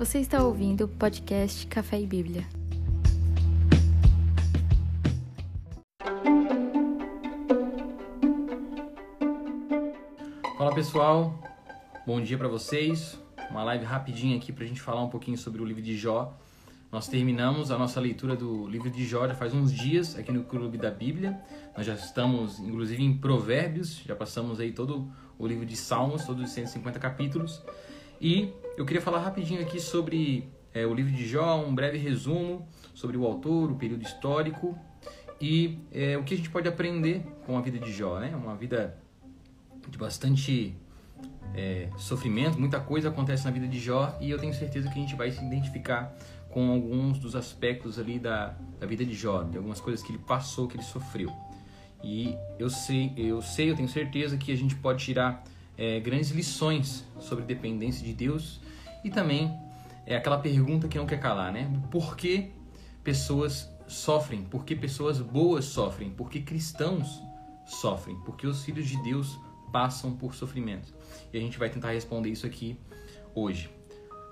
Você está ouvindo o podcast Café e Bíblia. Fala pessoal, bom dia para vocês. Uma live rapidinha aqui para a gente falar um pouquinho sobre o livro de Jó. Nós terminamos a nossa leitura do livro de Jó já faz uns dias aqui no Clube da Bíblia. Nós já estamos, inclusive, em Provérbios, já passamos aí todo o livro de Salmos, todos os 150 capítulos. E eu queria falar rapidinho aqui sobre é, o livro de Jó, um breve resumo sobre o autor, o período histórico e é, o que a gente pode aprender com a vida de Jó, né? Uma vida de bastante é, sofrimento, muita coisa acontece na vida de Jó e eu tenho certeza que a gente vai se identificar com alguns dos aspectos ali da, da vida de Jó, de algumas coisas que ele passou, que ele sofreu. E eu sei, eu sei, eu tenho certeza que a gente pode tirar é, grandes lições sobre dependência de Deus e também é aquela pergunta que não quer calar, né? Por que pessoas sofrem? Por que pessoas boas sofrem? Por que cristãos sofrem? Por que os filhos de Deus passam por sofrimento? E a gente vai tentar responder isso aqui hoje,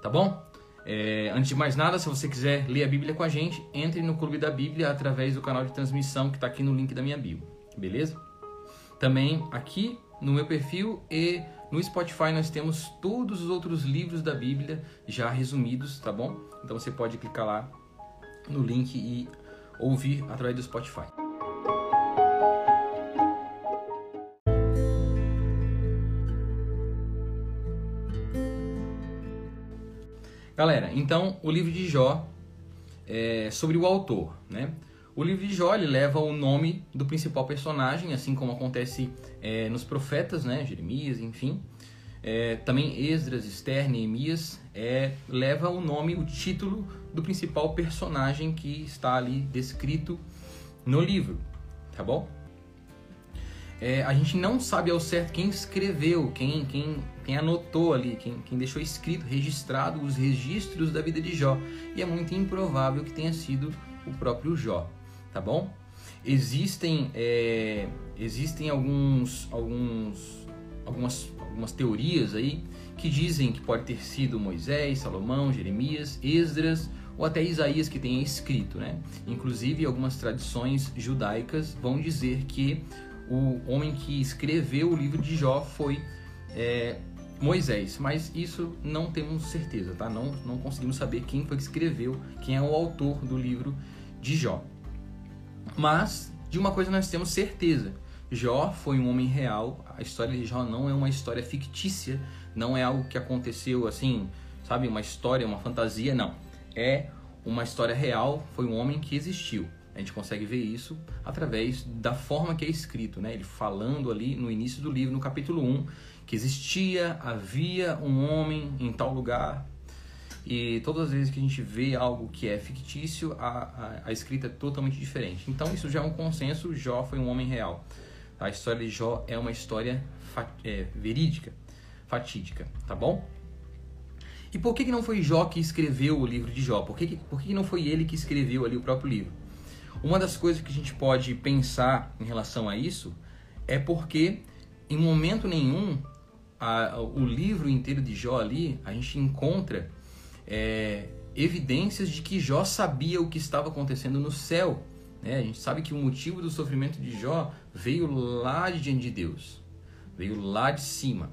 tá bom? É, antes de mais nada, se você quiser ler a Bíblia com a gente, entre no Clube da Bíblia através do canal de transmissão que está aqui no link da minha bio, beleza? Também aqui no meu perfil e no Spotify nós temos todos os outros livros da Bíblia já resumidos, tá bom? Então você pode clicar lá no link e ouvir através do Spotify. Galera, então o livro de Jó é sobre o autor, né? O livro de Jó leva o nome do principal personagem, assim como acontece é, nos profetas, né? Jeremias, enfim. É, também Esdras, Esther, Neemias é, leva o nome, o título do principal personagem que está ali descrito no livro, tá bom? É, a gente não sabe ao certo quem escreveu, quem, quem, quem anotou ali, quem, quem deixou escrito, registrado os registros da vida de Jó. E é muito improvável que tenha sido o próprio Jó, tá bom? Existem, é, existem alguns, alguns, algumas, algumas teorias aí que dizem que pode ter sido Moisés, Salomão, Jeremias, Esdras ou até Isaías que tenha escrito, né? Inclusive algumas tradições judaicas vão dizer que o homem que escreveu o livro de Jó foi é, Moisés, mas isso não temos certeza, tá? Não, não conseguimos saber quem foi que escreveu, quem é o autor do livro de Jó. Mas de uma coisa nós temos certeza: Jó foi um homem real. A história de Jó não é uma história fictícia, não é algo que aconteceu assim, sabe, uma história, uma fantasia, não. É uma história real, foi um homem que existiu. A gente consegue ver isso através da forma que é escrito, né? Ele falando ali no início do livro, no capítulo 1, que existia, havia um homem em tal lugar. E todas as vezes que a gente vê algo que é fictício, a, a, a escrita é totalmente diferente. Então isso já é um consenso, Jó foi um homem real. A história de Jó é uma história é, verídica, fatídica, tá bom? E por que, que não foi Jó que escreveu o livro de Jó? Por que, que, por que, que não foi ele que escreveu ali o próprio livro? Uma das coisas que a gente pode pensar em relação a isso é porque em momento nenhum a, o livro inteiro de Jó ali a gente encontra é, evidências de que Jó sabia o que estava acontecendo no céu. Né? A gente sabe que o motivo do sofrimento de Jó veio lá de diante de Deus, veio lá de cima.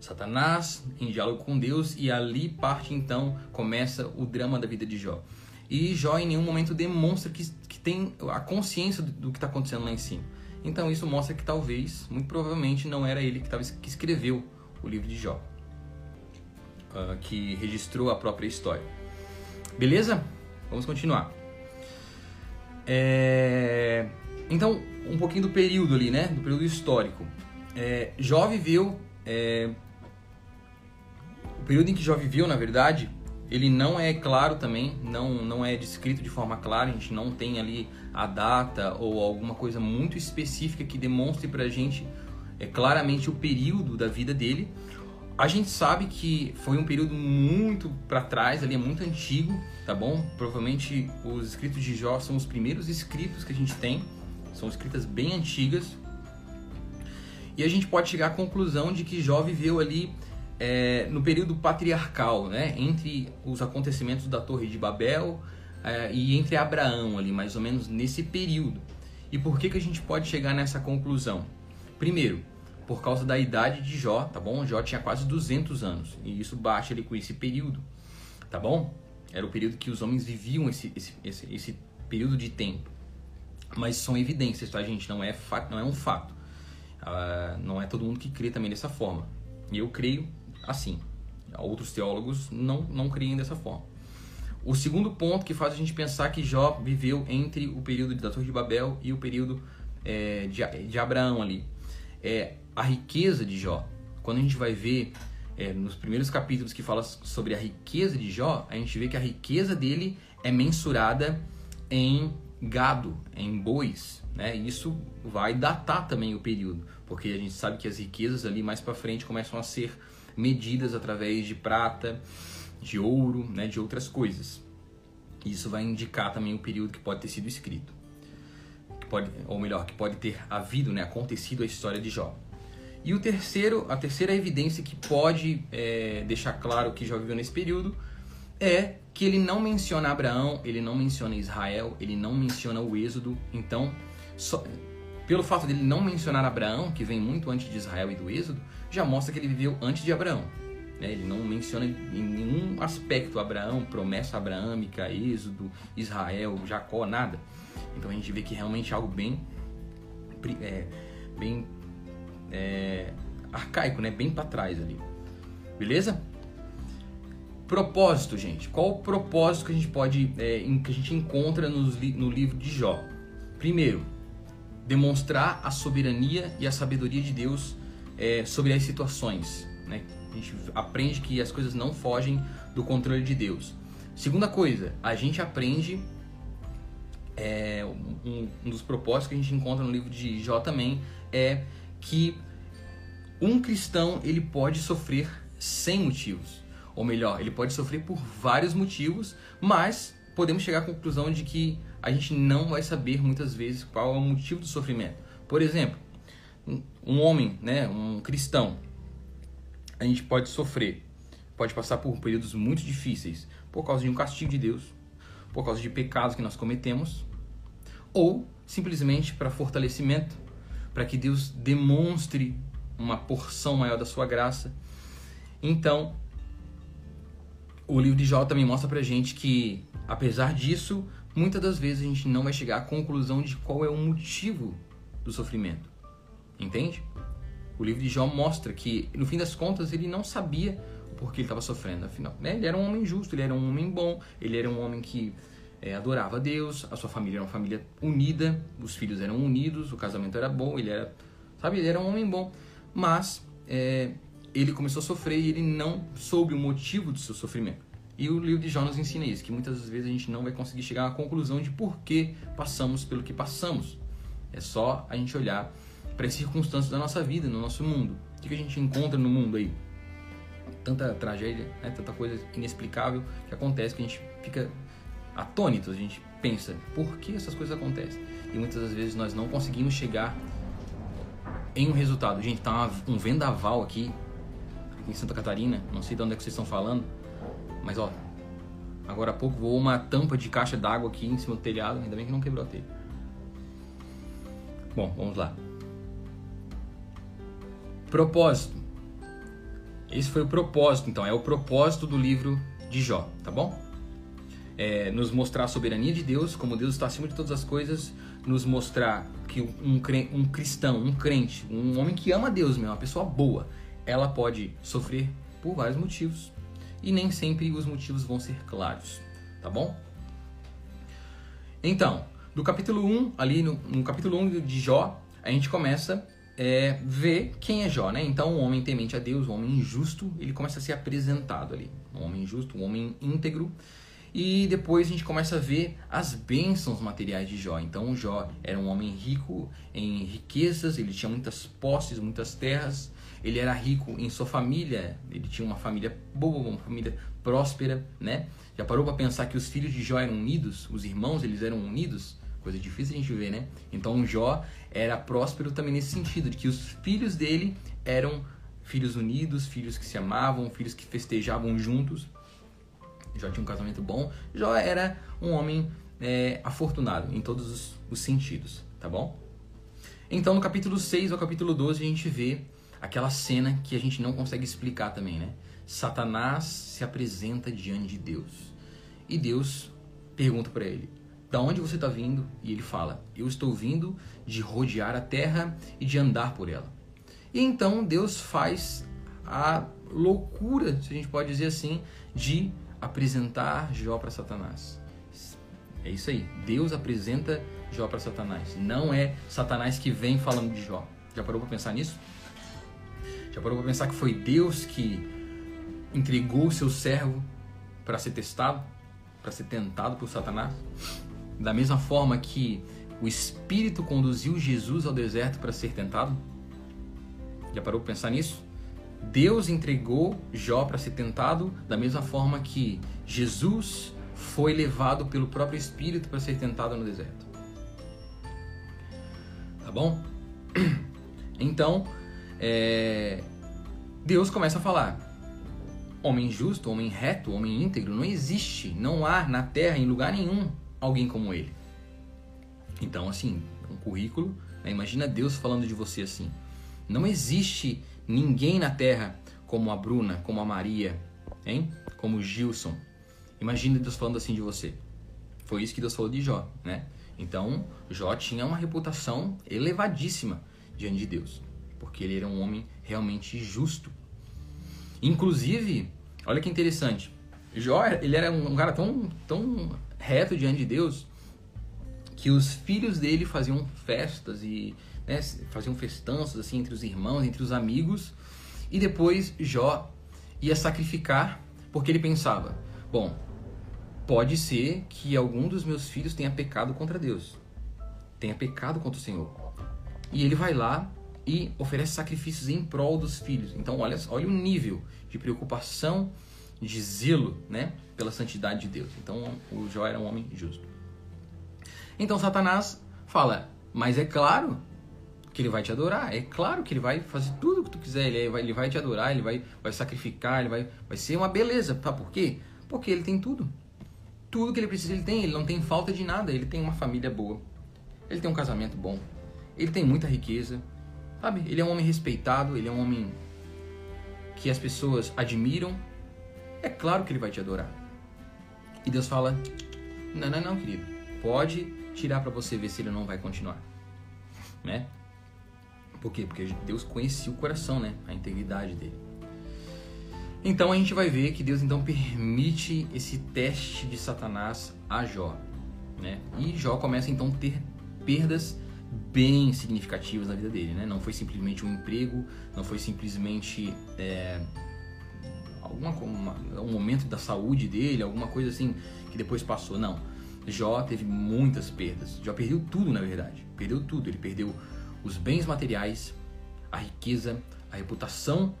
Satanás em diálogo com Deus e ali parte então começa o drama da vida de Jó. E Jó em nenhum momento demonstra que, que tem a consciência do, que está acontecendo lá em cima. Então isso mostra que talvez, muito provavelmente, não era ele que, tava, que escreveu o livro de Jó, uh, que registrou a própria história. Beleza? Vamos continuar. É... Então, um pouquinho do período ali, né? Do período histórico. É, Jó viveu. É... O período em que Jó viveu, na verdade, ele não é claro também, não, não é descrito de forma clara, a gente não tem ali a data ou alguma coisa muito específica que demonstre pra gente é, claramente o período da vida dele. A gente sabe que foi um período muito para trás, ali é muito antigo, tá bom? Provavelmente os escritos de Jó são os primeiros escritos que a gente tem, são escritas bem antigas. E a gente pode chegar à conclusão de que Jó viveu ali é, no período patriarcal, né? Entre os acontecimentos da Torre de Babel é, e entre Abraão ali, mais ou menos nesse período. E por que, que a gente pode chegar nessa conclusão? Primeiro, por causa da idade de Jó, tá bom? Jó tinha quase 200 anos e isso bate ali com esse período, tá bom? Era o período que os homens viviam esse, esse, esse, esse período de tempo. Mas são evidências, tá, gente? Não é, não é um fato. Uh, não é todo mundo que crê também dessa forma. E eu creio assim. Outros teólogos não, não creem dessa forma. O segundo ponto que faz a gente pensar que Jó viveu entre o período da Torre de Babel e o período é, de, de Abraão ali é a riqueza de Jó. Quando a gente vai ver é, nos primeiros capítulos que fala sobre a riqueza de Jó, a gente vê que a riqueza dele é mensurada em gado, em bois, né? Isso vai datar também o período, porque a gente sabe que as riquezas ali mais para frente começam a ser medidas através de prata, de ouro, né, de outras coisas. Isso vai indicar também o período que pode ter sido escrito, que pode, ou melhor, que pode ter havido, né, acontecido a história de Jó. E o terceiro, a terceira evidência que pode é, deixar claro que Jó viveu nesse período é que ele não menciona Abraão, ele não menciona Israel, ele não menciona o Êxodo. Então, só, pelo fato dele não mencionar Abraão, que vem muito antes de Israel e do Êxodo, já mostra que ele viveu antes de Abraão. Né? Ele não menciona em nenhum aspecto Abraão, promessa abraâmica, Êxodo, Israel, Jacó, nada. Então a gente vê que realmente é algo bem, é, bem é, arcaico, né? bem para trás ali. Beleza? Propósito, gente. Qual o propósito que a gente pode, é, que a gente encontra no livro de Jó? Primeiro, demonstrar a soberania e a sabedoria de Deus é, sobre as situações. Né? A gente aprende que as coisas não fogem do controle de Deus. Segunda coisa, a gente aprende é, um, um, dos propósitos que a gente encontra no livro de Jó também é que um cristão ele pode sofrer sem motivos, ou melhor, ele pode sofrer por vários motivos, mas podemos chegar à conclusão de que a gente não vai saber muitas vezes qual é o motivo do sofrimento. Por exemplo, um homem, né, um cristão, a gente pode sofrer, pode passar por períodos muito difíceis por causa de um castigo de Deus, por causa de pecados que nós cometemos, ou simplesmente para fortalecimento, para que Deus demonstre uma porção maior da sua graça. Então, o livro de Jó também mostra pra gente que, apesar disso, muitas das vezes a gente não vai chegar à conclusão de qual é o motivo do sofrimento. Entende? O livro de Jó mostra que, no fim das contas, ele não sabia o porquê ele estava sofrendo. Afinal, né? ele era um homem justo, ele era um homem bom, ele era um homem que é, adorava a Deus, a sua família era uma família unida, os filhos eram unidos, o casamento era bom, ele era, sabe, ele era um homem bom. Mas é, ele começou a sofrer e ele não soube o motivo do seu sofrimento. E o livro de Jó nos ensina isso, que muitas vezes a gente não vai conseguir chegar à conclusão de por que passamos pelo que passamos. É só a gente olhar para as circunstâncias da nossa vida, no nosso mundo. O que a gente encontra no mundo aí? Tanta tragédia, né? tanta coisa inexplicável que acontece que a gente fica atônito, a gente pensa, por que essas coisas acontecem? E muitas das vezes nós não conseguimos chegar em um resultado. Gente, tá um vendaval aqui, aqui em Santa Catarina, não sei de onde é que vocês estão falando, mas ó, agora há pouco voou uma tampa de caixa d'água aqui em cima do telhado, ainda bem que não quebrou a telha. Bom, vamos lá. Propósito. Esse foi o propósito, então, é o propósito do livro de Jó, tá bom? É, nos mostrar a soberania de Deus, como Deus está acima de todas as coisas, nos mostrar que um, um cristão, um crente, um homem que ama Deus mesmo, uma pessoa boa, ela pode sofrer por vários motivos e nem sempre os motivos vão ser claros, tá bom? Então, do capítulo 1, ali no, no capítulo 1 de Jó, a gente começa é, ver quem é Jó, né? Então, um homem temente a Deus, um homem justo, ele começa a ser apresentado ali. Um homem justo, um homem íntegro. E depois a gente começa a ver as bênçãos materiais de Jó. Então, Jó era um homem rico em riquezas, ele tinha muitas posses, muitas terras. Ele era rico em sua família, ele tinha uma família boa, uma família próspera, né? Já parou para pensar que os filhos de Jó eram unidos? Os irmãos, eles eram unidos? Coisa difícil a gente ver, né? Então Jó era próspero também nesse sentido, de que os filhos dele eram filhos unidos, filhos que se amavam, filhos que festejavam juntos. Jó tinha um casamento bom. Jó era um homem é, afortunado em todos os, os sentidos, tá bom? Então, no capítulo 6 ao capítulo 12, a gente vê aquela cena que a gente não consegue explicar também, né? Satanás se apresenta diante de Deus. E Deus pergunta para ele: "Da onde você está vindo?" E ele fala: "Eu estou vindo de rodear a terra e de andar por ela." E então Deus faz a loucura, se a gente pode dizer assim, de apresentar Jó para Satanás. É isso aí. Deus apresenta Jó para Satanás. Não é Satanás que vem falando de Jó. Já parou para pensar nisso? Já parou para pensar que foi Deus que entregou o seu servo para ser testado, para ser tentado por Satanás? Da mesma forma que o Espírito conduziu Jesus ao deserto para ser tentado? Já parou para pensar nisso? Deus entregou Jó para ser tentado da mesma forma que Jesus foi levado pelo próprio Espírito para ser tentado no deserto. Tá bom? Então, é... Deus começa a falar: homem justo, homem reto, homem íntegro, não existe, não há na terra, em lugar nenhum, alguém como ele. Então, assim, um currículo, né? imagina Deus falando de você assim: não existe ninguém na terra como a Bruna, como a Maria, hein? como o Gilson. Imagina Deus falando assim de você. Foi isso que Deus falou de Jó, né? Então, Jó tinha uma reputação elevadíssima diante de Deus, porque ele era um homem realmente justo. Inclusive, olha que interessante, Jó, ele era um cara tão, tão reto diante de Deus que os filhos dele faziam festas e né, faziam festanças assim entre os irmãos, entre os amigos, e depois Jó ia sacrificar porque ele pensava: bom, pode ser que algum dos meus filhos tenha pecado contra Deus, tenha pecado contra o Senhor. E ele vai lá e oferece sacrifícios em prol dos filhos. Então, olha, olha o nível de preocupação, de zelo, né, pela santidade de Deus. Então, o Jó era um homem justo. Então, Satanás fala: Mas é claro que ele vai te adorar. É claro que ele vai fazer tudo o que tu quiser. Ele vai, ele vai te adorar, ele vai, vai sacrificar, ele vai, vai ser uma beleza. Tá? Por quê? Porque ele tem tudo. Tudo que ele precisa, ele tem. Ele não tem falta de nada. Ele tem uma família boa. Ele tem um casamento bom. Ele tem muita riqueza. Sabe? Ele é um homem respeitado. Ele é um homem que as pessoas admiram. É claro que ele vai te adorar. E Deus fala: Não, não, não, querido. Pode tirar para você ver se ele não vai continuar. Né? Por quê? Porque Deus conhecia o coração, né? A integridade dele. Então a gente vai ver que Deus então permite esse teste de Satanás a Jó, né? E Jó começa então a ter perdas bem significativas na vida dele, né? Não foi simplesmente um emprego, não foi simplesmente é, alguma uma, um momento da saúde dele, alguma coisa assim que depois passou, não. Jó teve muitas perdas. Jó perdeu tudo, na verdade. Perdeu tudo. Ele perdeu os bens materiais, a riqueza, a reputação,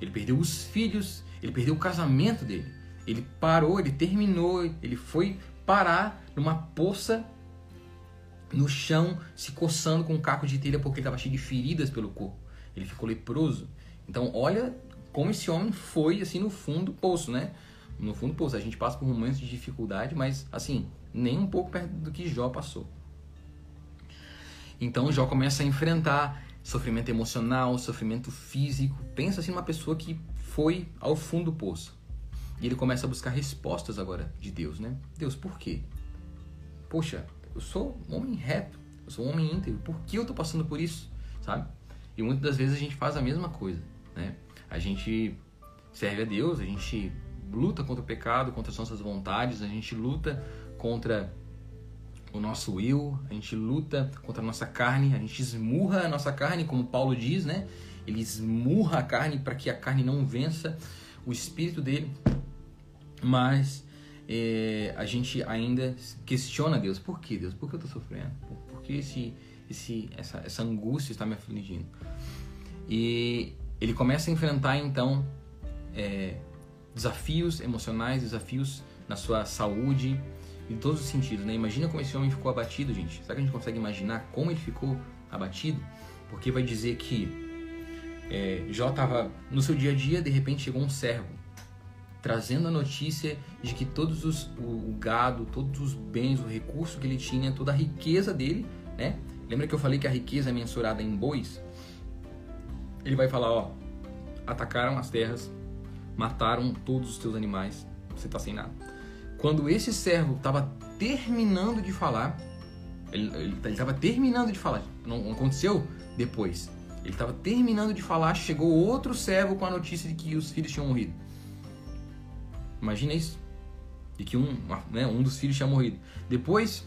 ele perdeu os filhos, ele perdeu o casamento dele. Ele parou, ele terminou, ele foi parar numa poça no chão, se coçando com um caco de telha porque ele estava cheio de feridas pelo corpo. Ele ficou leproso. Então, olha como esse homem foi assim no fundo do poço, né? No fundo do poço. A gente passa por momentos de dificuldade, mas assim, nem um pouco perto do que Jó passou. Então Jó começa a enfrentar sofrimento emocional, sofrimento físico. Pensa assim numa pessoa que foi ao fundo do poço. E ele começa a buscar respostas agora de Deus, né? Deus, por quê? Poxa, eu sou um homem reto, eu sou um homem íntegro, por que eu tô passando por isso? Sabe? E muitas das vezes a gente faz a mesma coisa, né? A gente serve a Deus, a gente luta contra o pecado, contra as nossas vontades, a gente luta contra o nosso will, a gente luta contra a nossa carne, a gente esmurra a nossa carne, como Paulo diz, né? Ele esmurra a carne para que a carne não vença o espírito dele. Mas é, a gente ainda questiona Deus. Por que Deus? Por que eu estou sofrendo? Por, que esse, esse, essa, essa angústia está me afligindo? E ele começa a enfrentar então é, desafios emocionais, desafios na sua saúde, em todos os sentidos, né? Imagina como esse homem ficou abatido, gente. Será que a gente consegue imaginar como ele ficou abatido? Porque vai dizer que É, Jó estava no seu dia a dia, de repente chegou um servo trazendo a notícia de que todos os o, o, gado, todos os bens, o recurso que ele tinha, toda a riqueza dele, né? Lembra que eu falei que a riqueza é mensurada em bois? Ele vai falar, ó, atacaram as terras, mataram todos os teus animais, você tá sem nada. Quando esse servo estava terminando de falar, ele estava terminando de falar, não, aconteceu depois. Ele estava terminando de falar, chegou outro servo com a notícia de que os filhos tinham morrido. Imagina isso. De que um, né, um dos filhos tinha morrido. Depois,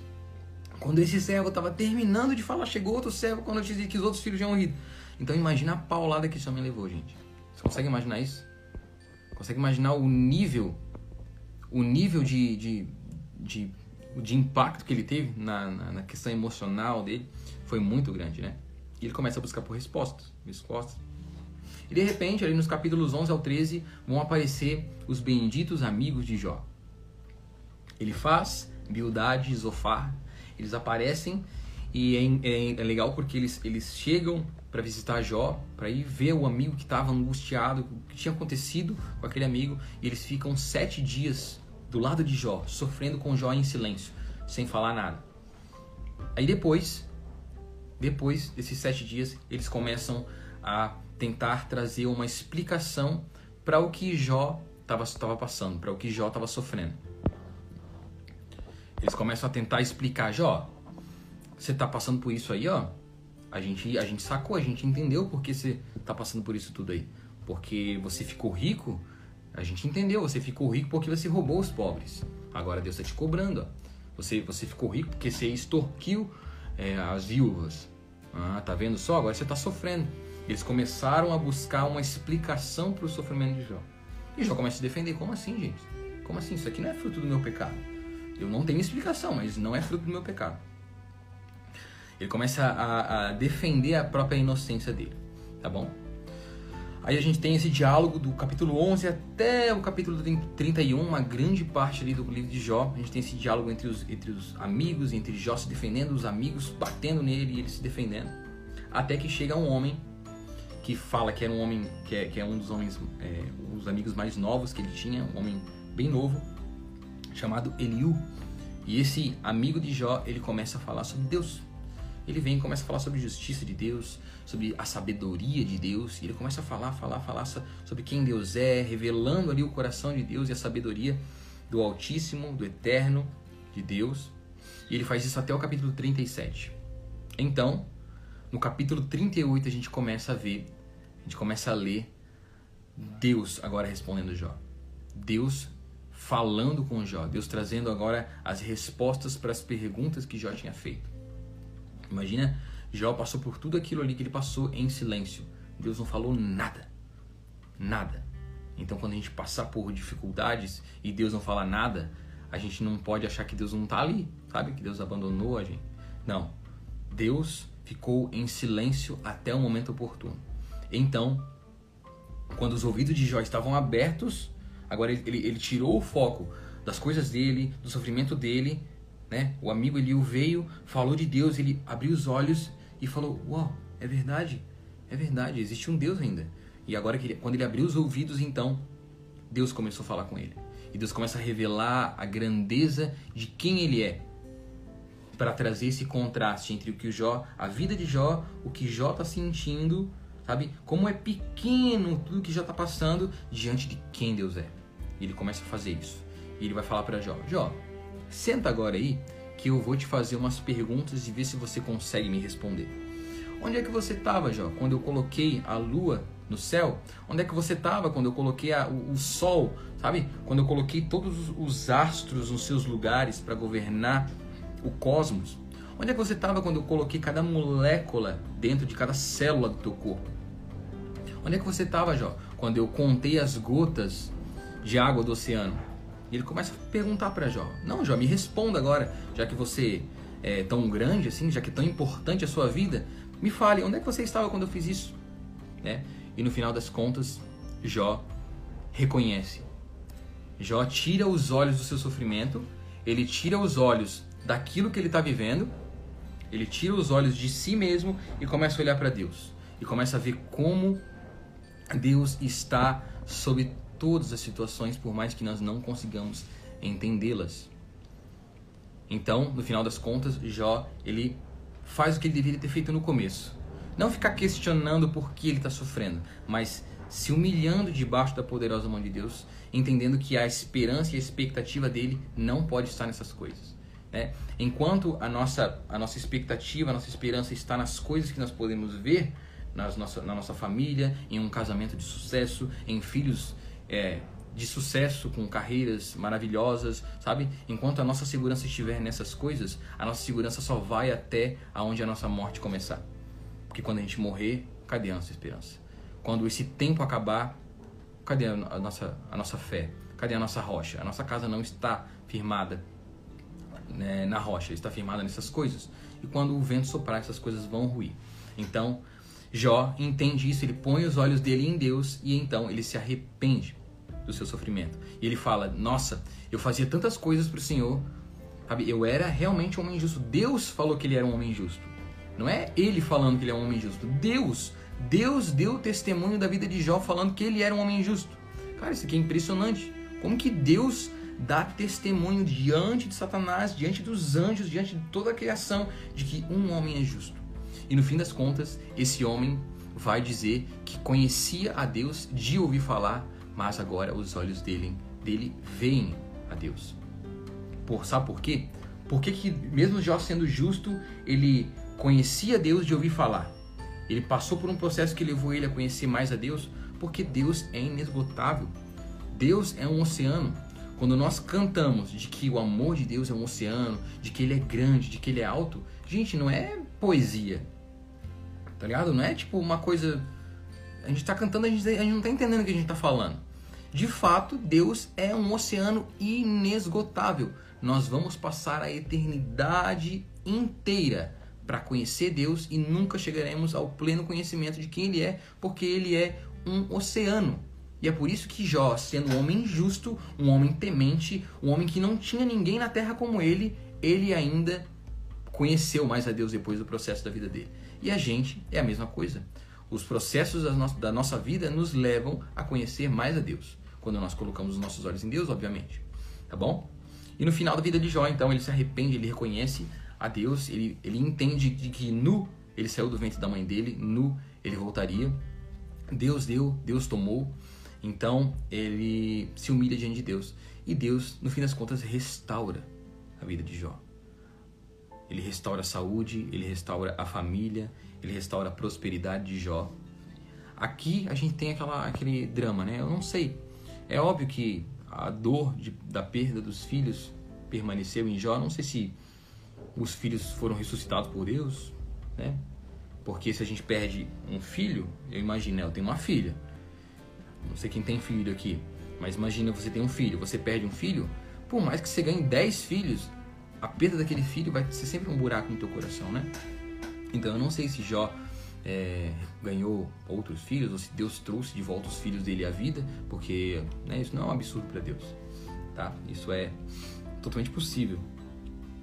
quando esse servo estava terminando de falar, chegou outro servo com a notícia de que os outros filhos tinham morrido. Então imagina a paulada que esse homem levou, gente. Você consegue imaginar isso? Consegue imaginar o nível, o nível de, de, de, de impacto que ele teve na, na, na questão emocional dele? Foi muito grande, né? E ele começa a buscar por respostas, respostas. E de repente, ali nos capítulos 11 ao 13, vão aparecer os benditos amigos de Jó. Ele faz, Bildade e Zofar, eles aparecem e é, é, é, legal porque eles, eles chegam para visitar Jó, para ir ver o amigo que estava angustiado, o que tinha acontecido com aquele amigo, e eles ficam sete dias do lado de Jó, sofrendo com Jó em silêncio, sem falar nada. Aí depois, depois desses sete dias, eles começam a tentar trazer uma explicação para o que Jó estava passando, para o que Jó estava sofrendo. Eles começam a tentar explicar, Jó, você está passando por isso aí, ó. A gente, a gente sacou, a gente entendeu porque você está passando por isso tudo aí. Porque você ficou rico, a gente entendeu, você ficou rico porque você roubou os pobres. Agora Deus está te cobrando, ó. Você, você ficou rico porque você extorquiu é, as viúvas. Ah, tá vendo só? Agora você está sofrendo. Eles começaram a buscar uma explicação para o sofrimento de Jó. E Jó começa a se defender. Como assim, gente? Como assim? Isso aqui não é fruto do meu pecado. Eu não tenho explicação, mas não é fruto do meu pecado. Ele começa a, a defender a própria inocência dele, tá bom? Aí a gente tem esse diálogo do capítulo 11 até o capítulo 31, uma grande parte ali do livro de Jó. A gente tem esse diálogo entre os, entre os amigos, entre Jó se defendendo, os amigos batendo nele e ele se defendendo. Até que chega um homem que fala que era um homem, que é, que é um dos homens, é, os amigos mais novos que ele tinha, um homem bem novo, chamado Eliú. E esse amigo de Jó, ele começa a falar sobre Deus. Ele vem e começa a falar sobre a justiça de Deus, sobre a sabedoria de Deus. E ele começa a falar, falar, falar sobre quem Deus é, revelando ali o coração de Deus e a sabedoria do Altíssimo, do Eterno, de Deus. E ele faz isso até o capítulo 37. Então, no capítulo 38 a gente começa a ver, a gente começa a ler Deus agora respondendo Jó. Deus falando com Jó, Deus trazendo agora as respostas para as perguntas que Jó tinha feito. Imagina, Jó passou por tudo aquilo ali que ele passou em silêncio. Deus não falou nada. Nada. Então, quando a gente passar por dificuldades e Deus não fala nada, a gente não pode achar que Deus não está ali, sabe? Que Deus abandonou a gente. Não. Deus ficou em silêncio até o momento oportuno. Então, quando os ouvidos de Jó estavam abertos, agora ele, ele, ele tirou o foco das coisas dele, do sofrimento dele né? O amigo Eliu veio, falou de Deus, ele abriu os olhos e falou: Uau, é verdade, é verdade, existe um Deus ainda. E agora, quando ele abriu os ouvidos, então, Deus começou a falar com ele. E Deus começa a revelar a grandeza de quem ele é. Para trazer esse contraste entre o que o Jó, a vida de Jó, o que Jó está sentindo, sabe? Como é pequeno tudo que Jó está passando diante de quem Deus é. E ele começa a fazer isso. E ele vai falar para Jó: Jó, Senta agora aí que eu vou te fazer umas perguntas e ver se você consegue me responder. Onde é que você estava, Jó, quando eu coloquei a lua no céu? Onde é que você estava quando eu coloquei a, o, o, sol, sabe? Quando eu coloquei todos os astros nos seus lugares para governar o cosmos? Onde é que você estava quando eu coloquei cada molécula dentro de cada célula do teu corpo? Onde é que você estava, Jó, quando eu contei as gotas de água do oceano? E ele começa a perguntar para Jó: Não, Jó, me responda agora, já que você é tão grande assim, já que é tão importante a sua vida, me fale, onde é que você estava quando eu fiz isso? Né? E no final das contas, Jó reconhece. Jó tira os olhos do seu sofrimento, ele tira os olhos daquilo que ele está vivendo, ele tira os olhos de si mesmo e começa a olhar para Deus. E começa a ver como Deus está sobre todas as situações, por mais que nós não consigamos entendê-las. Então, no final das contas, Jó, ele faz o que ele deveria ter feito no começo. Não ficar questionando por que ele está sofrendo, mas se humilhando debaixo da poderosa mão de Deus, entendendo que a esperança e a expectativa dele não pode estar nessas coisas. Né? Enquanto a nossa, a nossa expectativa, a nossa esperança está nas coisas que nós podemos ver, nas nossa, na nossa família, em um casamento de sucesso, em filhos é, de sucesso, com carreiras maravilhosas, sabe? Enquanto a nossa segurança estiver nessas coisas, a nossa segurança só vai até aonde a nossa morte começar. Porque quando a gente morrer, cadê a nossa esperança? Quando esse tempo acabar, cadê a nossa, a nossa fé? Cadê a nossa rocha? A nossa casa não está firmada né, na rocha, está firmada nessas coisas. E quando o vento soprar, essas coisas vão ruir. Então, Jó entende isso, ele põe os olhos dele em Deus e então ele se arrepende do seu sofrimento. E ele fala: Nossa, eu fazia tantas coisas para o Senhor, sabe? Eu era realmente um homem justo. Deus falou que ele era um homem justo. Não é ele falando que ele é um homem justo. Deus, Deus deu testemunho da vida de Jó falando que ele era um homem justo. Cara, isso aqui é impressionante. Como que Deus dá testemunho diante de Satanás, diante dos anjos, diante de toda a criação, de que um homem é justo. E no fim das contas, esse homem vai dizer que conhecia a Deus de ouvir falar, mas agora os olhos dele, dele veem a Deus. Por, sabe por quê? Porque que mesmo Jó sendo justo, ele conhecia Deus de ouvir falar. Ele passou por um processo que levou ele a conhecer mais a Deus, porque Deus é inesgotável. Deus é um oceano. Quando nós cantamos de que o amor de Deus é um oceano, de que ele é grande, de que ele é alto, gente, não é poesia. Tá ligado? Não é tipo uma coisa. A gente tá cantando, a gente, a gente não tá entendendo o que a gente tá falando. De fato, Deus é um oceano inesgotável. Nós vamos passar a eternidade inteira para conhecer Deus e nunca chegaremos ao pleno conhecimento de quem Ele é, porque Ele é um oceano. E é por isso que Jó, sendo um homem justo, um homem temente, um homem que não tinha ninguém na terra como ele, ele ainda conheceu mais a Deus depois do processo da vida dele. E a gente é a mesma coisa. Os processos da nossa, da nossa vida nos levam a conhecer mais a Deus. Quando nós colocamos os nossos olhos em Deus, obviamente. Tá bom? E no final da vida de Jó, então, ele se arrepende, ele reconhece a Deus, ele, ele entende de que nu ele saiu do ventre da mãe dele, nu ele voltaria. Deus deu, Deus tomou. Então ele se humilha diante de Deus. E Deus, no fim das contas, restaura a vida de Jó. Ele restaura a saúde, ele restaura a família, ele restaura a prosperidade de Jó. Aqui a gente tem aquela, aquele drama, né? Eu não sei. É óbvio que a dor de, da perda dos filhos permaneceu em Jó. Não sei se os filhos foram ressuscitados por Deus, né? Porque se a gente perde um filho, eu imagino, né? eu tenho uma filha. Não sei quem tem filho aqui, mas imagina você tem um filho, você perde um filho, por mais que você ganhe 10 filhos, a perda daquele filho vai ser sempre um buraco no teu coração, né? Então eu não sei se Jó é, ganhou outros filhos ou se Deus trouxe de volta os filhos dele à vida, porque né, isso não é um absurdo para Deus, tá? Isso é totalmente possível.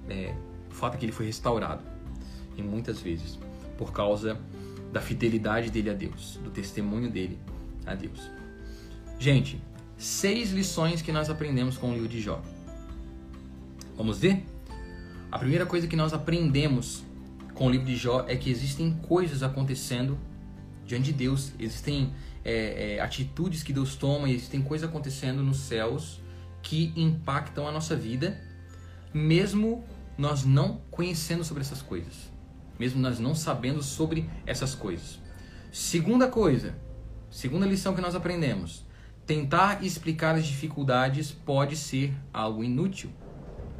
É, o fato é que ele foi restaurado e muitas vezes por causa da fidelidade dele a Deus, do testemunho dele a Deus. Gente, seis lições que nós aprendemos com o livro de Jó. Vamos ver? A primeira coisa que nós aprendemos com o livro de Jó é que existem coisas acontecendo diante de Deus, existem é, é, atitudes que Deus toma, existem coisas acontecendo nos céus que impactam a nossa vida, mesmo nós não conhecendo sobre essas coisas, mesmo nós não sabendo sobre essas coisas. Segunda coisa, segunda lição que nós aprendemos: Tentar explicar as dificuldades pode ser algo inútil,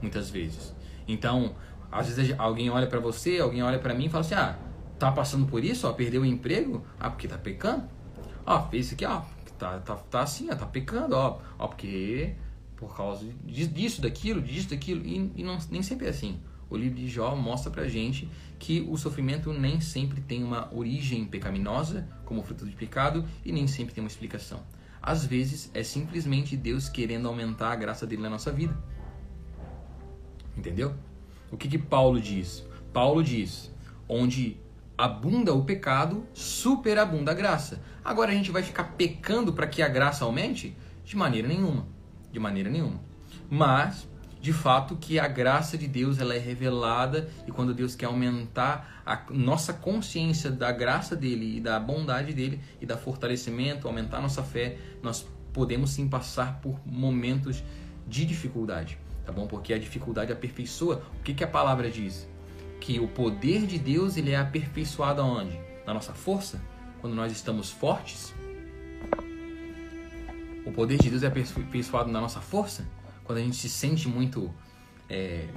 muitas vezes. Então, às vezes alguém olha para você, alguém olha para mim e fala assim: "Ah, tá passando por isso, ó, perdeu o emprego? Ah, porque tá pecando? Ó, fez isso aqui, ó, tá, tá, tá assim, ó, tá pecando, ó, ó, porque por causa disso, daquilo, disso, daquilo, e, e não, nem sempre é assim. O livro de Jó mostra pra gente que o sofrimento nem sempre tem uma origem pecaminosa, como fruto de pecado, e nem sempre tem uma explicação. Às vezes é simplesmente Deus querendo aumentar a graça dele na nossa vida. Entendeu? O que, que Paulo diz? Paulo diz: onde abunda o pecado, superabunda a graça. Agora a gente vai ficar pecando para que a graça aumente? De maneira nenhuma. De maneira nenhuma. Mas, de fato, que a graça de Deus ela é revelada e quando Deus quer aumentar a nossa consciência da graça dele e da bondade dele e da fortalecimento, aumentar nossa fé, nós podemos sim passar por momentos de dificuldade, tá bom? Porque a dificuldade aperfeiçoa. O que, que a palavra diz? Que o poder de Deus ele é aperfeiçoado aonde? Na nossa força, quando nós estamos fortes. O poder de Deus é aperfeiçoado na nossa força, quando a gente se sente muito é,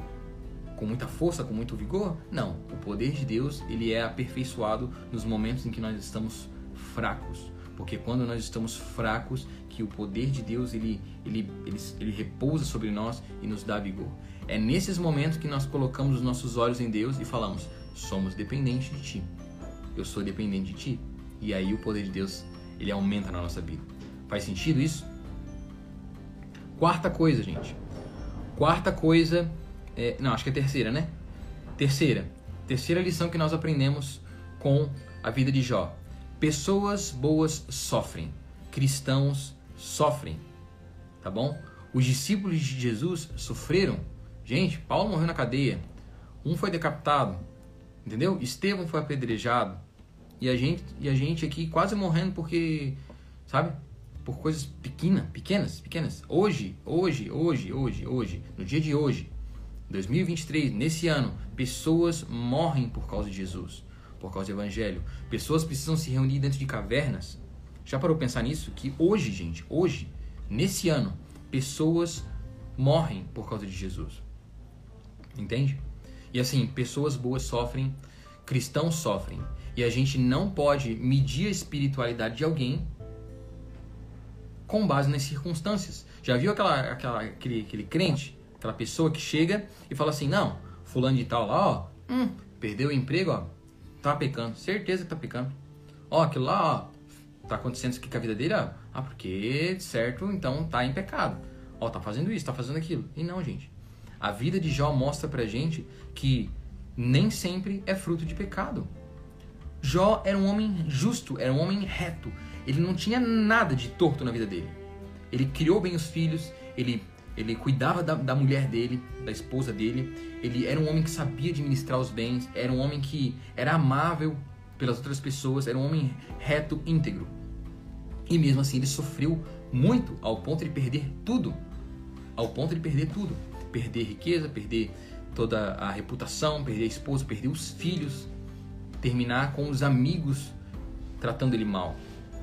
com muita força, com muito vigor. Não, o poder de Deus ele é aperfeiçoado nos momentos em que nós estamos fracos, porque quando nós estamos fracos, que o poder de Deus ele, ele, ele, ele repousa sobre nós e nos dá vigor. É nesses momentos que nós colocamos os nossos olhos em Deus e falamos: somos dependentes de Ti. Eu sou dependente de Ti. E aí o poder de Deus ele aumenta na nossa vida. Faz sentido isso? Quarta coisa, gente. Quarta coisa, é, não, acho que é terceira, né? Terceira, terceira lição que nós aprendemos com a vida de Jó. Pessoas boas sofrem, cristãos sofrem, tá bom? Os discípulos de Jesus sofreram. Gente, Paulo morreu na cadeia, um foi decapitado, entendeu? Estevão foi apedrejado e a gente e a gente aqui quase morrendo porque, sabe? Por coisas pequenas, pequenas, pequenas. Hoje, hoje, hoje, hoje, hoje, no dia de hoje, 2023, nesse ano, pessoas morrem por causa de Jesus, por causa do evangelho. Pessoas precisam se reunir dentro de cavernas já parou pensar nisso? Que hoje, gente, hoje, nesse ano, pessoas morrem por causa de Jesus. Entende? E assim, pessoas boas sofrem, cristãos sofrem. E a gente não pode medir a espiritualidade de alguém com base nas circunstâncias. Já viu aquela, aquela, aquele, aquele crente, aquela pessoa que chega e fala assim: não, fulano de tal lá, ó, hum, perdeu o emprego, ó, tá pecando, certeza que tá pecando. Ó, aquilo lá, ó, tá acontecendo isso aqui com a vida dele, ah, ah, porque certo, então tá em pecado. Ó, tá fazendo isso, tá fazendo aquilo. E não, gente. A vida de Jó mostra pra gente que nem sempre é fruto de pecado. Jó era um homem justo, era um homem reto. Ele não tinha nada de torto na vida dele. Ele criou bem os filhos, ele, ele cuidava da, da mulher dele, da esposa dele. Ele era um homem que sabia administrar os bens, era um homem que era amável pelas outras pessoas, era um homem reto, íntegro. E mesmo assim ele sofreu muito ao ponto de perder tudo. Ao ponto de perder tudo. Perder riqueza, perder toda a reputação, perder a esposa, perder os filhos, terminar com os amigos tratando ele mal.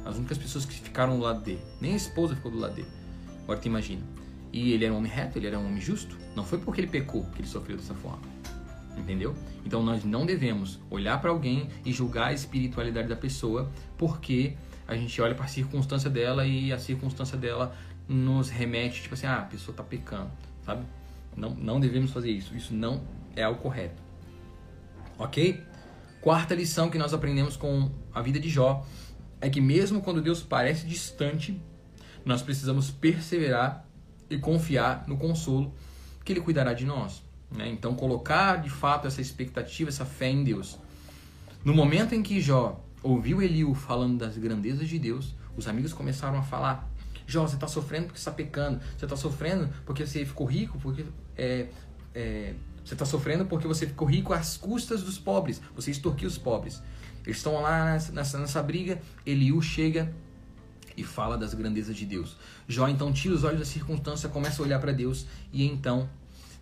As únicas pessoas que ficaram do lado dele. Nem a esposa ficou do lado dele. Agora te imagina. E ele era um homem reto, ele era um homem justo. Não foi porque ele pecou que ele sofreu dessa forma. Entendeu? Então nós não devemos olhar para alguém e julgar a espiritualidade da pessoa porque a gente olha para a circunstância dela e a circunstância dela nos remete, tipo assim, ah, a pessoa está pecando, sabe? Não, não devemos fazer isso. Isso não é o correto. Ok? Quarta lição que nós aprendemos com a vida de Jó é que mesmo quando Deus parece distante, nós precisamos perseverar e confiar no consolo que Ele cuidará de nós. Né? Então, colocar de fato essa expectativa, essa fé em Deus. No momento em que Jó ouviu Eliu falando das grandezas de Deus, os amigos começaram a falar: Jó, você está sofrendo porque está pecando, você está sofrendo porque você ficou rico, porque é, é, você está sofrendo porque você ficou rico às custas dos pobres, você extorquiu os pobres. Eles estão lá nessa, nessa, nessa briga, Eliu chega e fala das grandezas de Deus. Jó então tira os olhos da circunstância, começa a olhar para Deus e então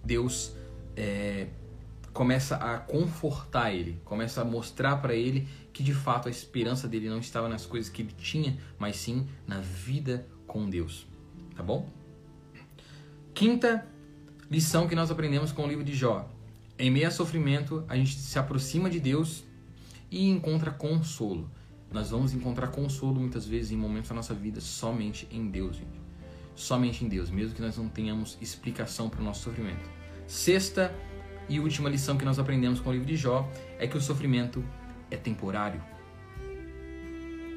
Deus é, começa a confortar ele, começa a mostrar para ele que de fato a esperança dele não estava nas coisas que ele tinha, mas sim na vida com Deus. Tá bom? Quinta lição que nós aprendemos com o livro de Jó. Em meio a sofrimento, a gente se aproxima de Deus e encontra consolo. Nós vamos encontrar consolo muitas vezes em momentos da nossa vida somente em Deus, gente. Somente em Deus, mesmo que nós não tenhamos explicação para o nosso sofrimento. Sexta e última lição que nós aprendemos com o livro de Jó é que o sofrimento é temporário.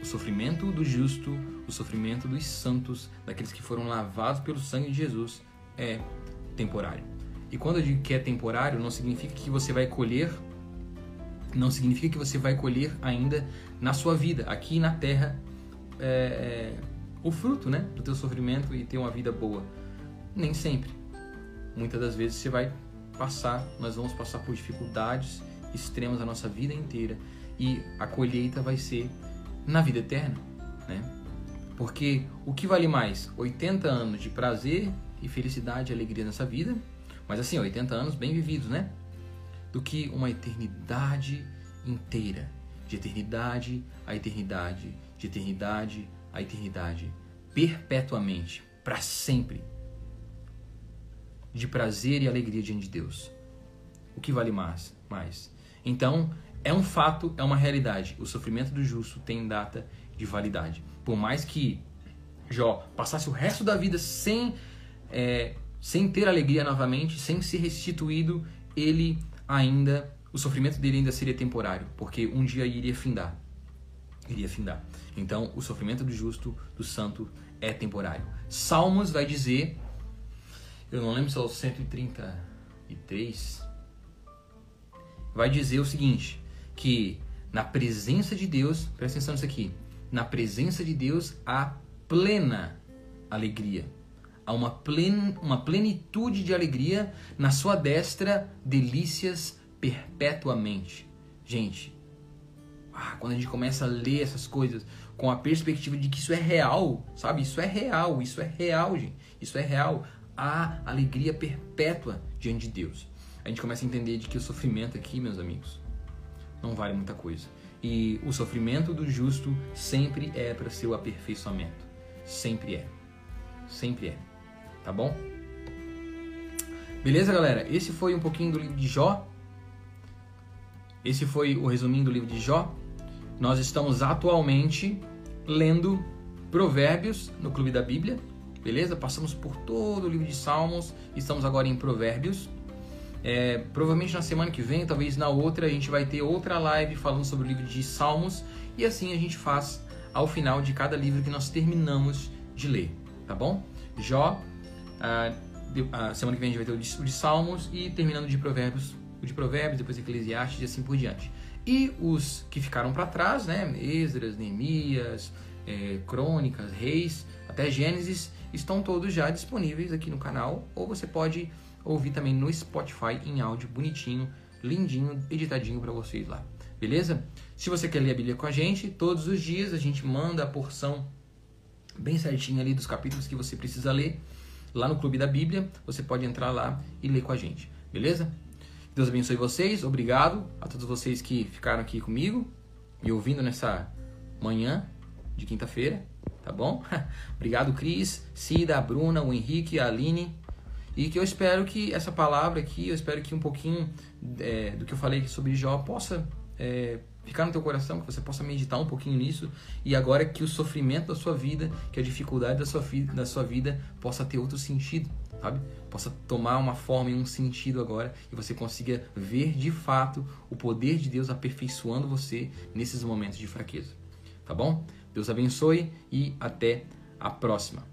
O sofrimento do justo, o sofrimento dos santos, daqueles que foram lavados pelo sangue de Jesus, é temporário. E quando eu digo que é temporário, não significa que você vai colher não significa que você vai colher ainda na sua vida, aqui na terra, é, é, o fruto né, do teu sofrimento e ter uma vida boa. Nem sempre. Muitas das vezes você vai passar, nós vamos passar por dificuldades extremas a nossa vida inteira e a colheita vai ser na vida eterna, né? Porque o que vale mais? 80 anos de prazer e felicidade e alegria nessa vida, mas assim, 80 anos bem vividos, né? Do que uma eternidade inteira, de eternidade a eternidade, de eternidade a eternidade, perpetuamente, para sempre, de prazer e alegria diante de Deus. O que vale mais? mais? Então, é um fato, é uma realidade. O sofrimento do justo tem data de validade. Por mais que Jó passasse o resto da vida sem, é, sem ter alegria novamente, sem ser restituído, ele ainda, o sofrimento dele ainda seria temporário, porque um dia iria findar. Iria findar. Então, o sofrimento do justo, do santo, é temporário. Salmos vai dizer, eu não lembro se é o 133, vai dizer o seguinte: que na presença de Deus, presta atenção nisso aqui, na presença de Deus há plena alegria. Há uma, plen, uma plenitude de alegria, na sua destra, delícias perpetuamente. Gente, ah, quando a gente começa a ler essas coisas com a perspectiva de que isso é real, sabe? Isso é real, isso é real, gente. Isso é real. Há alegria perpétua diante de Deus. A gente começa a entender de que o sofrimento aqui, meus amigos, não vale muita coisa. E o sofrimento do justo sempre é para seu aperfeiçoamento. Sempre é. Sempre é. Tá bom? Beleza, galera? Esse foi um pouquinho do livro de Jó. Esse foi o resuminho do livro de Jó. Nós estamos atualmente lendo Provérbios no Clube da Bíblia. Beleza? Passamos por todo o livro de Salmos. Estamos agora em Provérbios. É, provavelmente na semana que vem, talvez na outra, a gente vai ter outra live falando sobre o livro de Salmos e assim a gente faz ao final de cada livro que nós terminamos de ler, tá bom? Jó, a, a semana que vem a gente vai ter o de, o de Salmos e terminando de Provérbios, o de Provérbios, depois Eclesiastes e assim por diante. E os que ficaram para trás, né, Esdras, Neemias, é, Crônicas, Reis, até Gênesis, estão todos já disponíveis aqui no canal, ou você pode ouvir também no Spotify em áudio bonitinho, lindinho, editadinho para vocês lá. Beleza? Se você quer ler a Bíblia com a gente, todos os dias a gente manda a porção bem certinha ali dos capítulos que você precisa ler lá no Clube da Bíblia. Você pode entrar lá e ler com a gente. Beleza? Deus abençoe vocês. Obrigado a todos vocês que ficaram aqui comigo me ouvindo nessa manhã de quinta-feira, tá bom? Obrigado, Cris, Cida, a Bruna, o Henrique, a Aline, e que eu espero que essa palavra aqui, eu espero que um pouquinho é, do que eu falei sobre Jó possa é, ficar no teu coração, que você possa meditar um pouquinho nisso. E agora que o sofrimento da sua vida, que a dificuldade da sua, da sua vida possa ter outro sentido, sabe? Possa tomar uma forma e um sentido agora e você consiga ver de fato o poder de Deus aperfeiçoando você nesses momentos de fraqueza. Tá bom? Deus abençoe e até a próxima.